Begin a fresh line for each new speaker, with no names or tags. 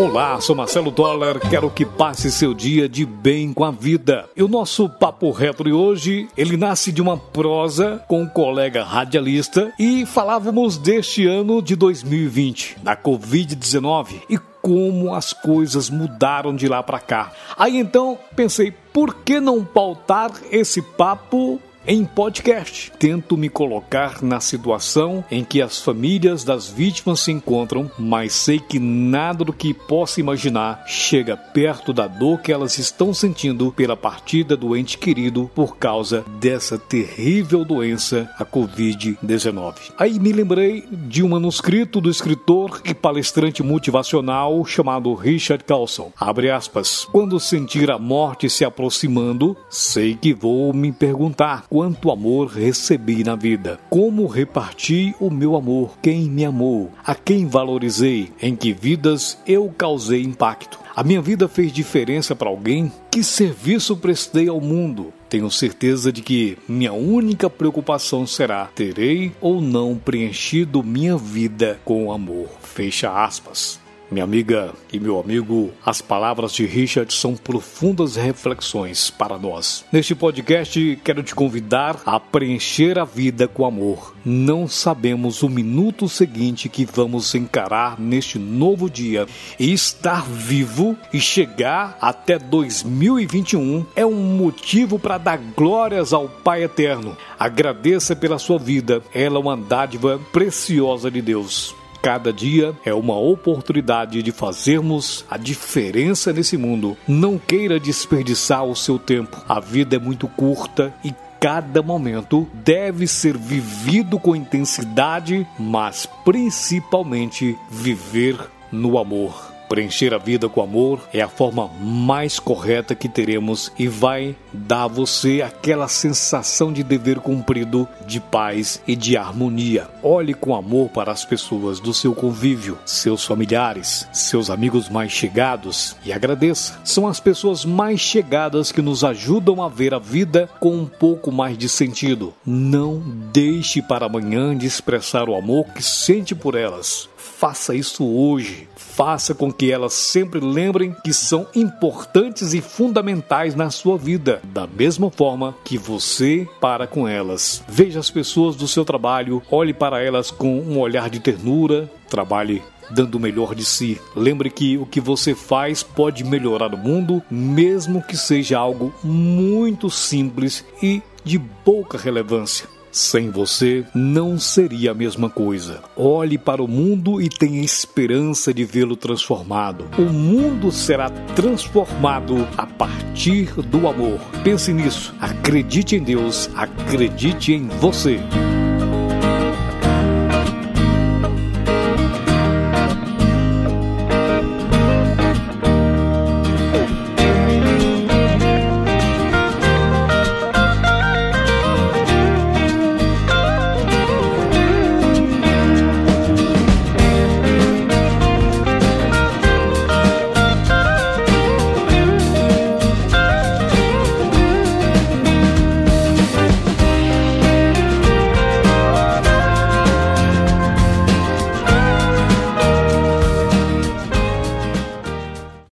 Olá, sou Marcelo Dollar, quero que passe seu dia de bem com a vida. E o nosso papo reto de hoje, ele nasce de uma prosa com um colega radialista e falávamos deste ano de 2020, da Covid-19 e como as coisas mudaram de lá para cá. Aí então pensei, por que não pautar esse papo em podcast, tento me colocar na situação em que as famílias das vítimas se encontram, mas sei que nada do que possa imaginar chega perto da dor que elas estão sentindo pela partida do ente querido por causa dessa terrível doença, a Covid-19. Aí me lembrei de um manuscrito do escritor e palestrante motivacional chamado Richard Carlson. Abre aspas. Quando sentir a morte se aproximando, sei que vou me perguntar quanto amor recebi na vida. Como reparti o meu amor? Quem me amou? A quem valorizei? Em que vidas eu causei impacto? A minha vida fez diferença para alguém? Que serviço prestei ao mundo? Tenho certeza de que minha única preocupação será: terei ou não preenchido minha vida com amor? Fecha aspas. Minha amiga e meu amigo, as palavras de Richard são profundas reflexões para nós. Neste podcast, quero te convidar a preencher a vida com amor. Não sabemos o minuto seguinte que vamos encarar neste novo dia e estar vivo e chegar até 2021 é um motivo para dar glórias ao Pai Eterno. Agradeça pela sua vida, ela é uma dádiva preciosa de Deus. Cada dia é uma oportunidade de fazermos a diferença nesse mundo. Não queira desperdiçar o seu tempo. A vida é muito curta e cada momento deve ser vivido com intensidade, mas principalmente viver no amor. Preencher a vida com amor é a forma mais correta que teremos e vai dar a você aquela sensação de dever cumprido, de paz e de harmonia. Olhe com amor para as pessoas do seu convívio, seus familiares, seus amigos mais chegados e agradeça. São as pessoas mais chegadas que nos ajudam a ver a vida com um pouco mais de sentido. Não deixe para amanhã de expressar o amor que sente por elas. Faça isso hoje. Faça com que elas sempre lembrem que são importantes e fundamentais na sua vida, da mesma forma que você para com elas. Veja as pessoas do seu trabalho, olhe para elas com um olhar de ternura, trabalhe dando o melhor de si. Lembre que o que você faz pode melhorar o mundo, mesmo que seja algo muito simples e de pouca relevância. Sem você, não seria a mesma coisa. Olhe para o mundo e tenha esperança de vê-lo transformado. O mundo será transformado a partir do amor. Pense nisso. Acredite em Deus, acredite em você.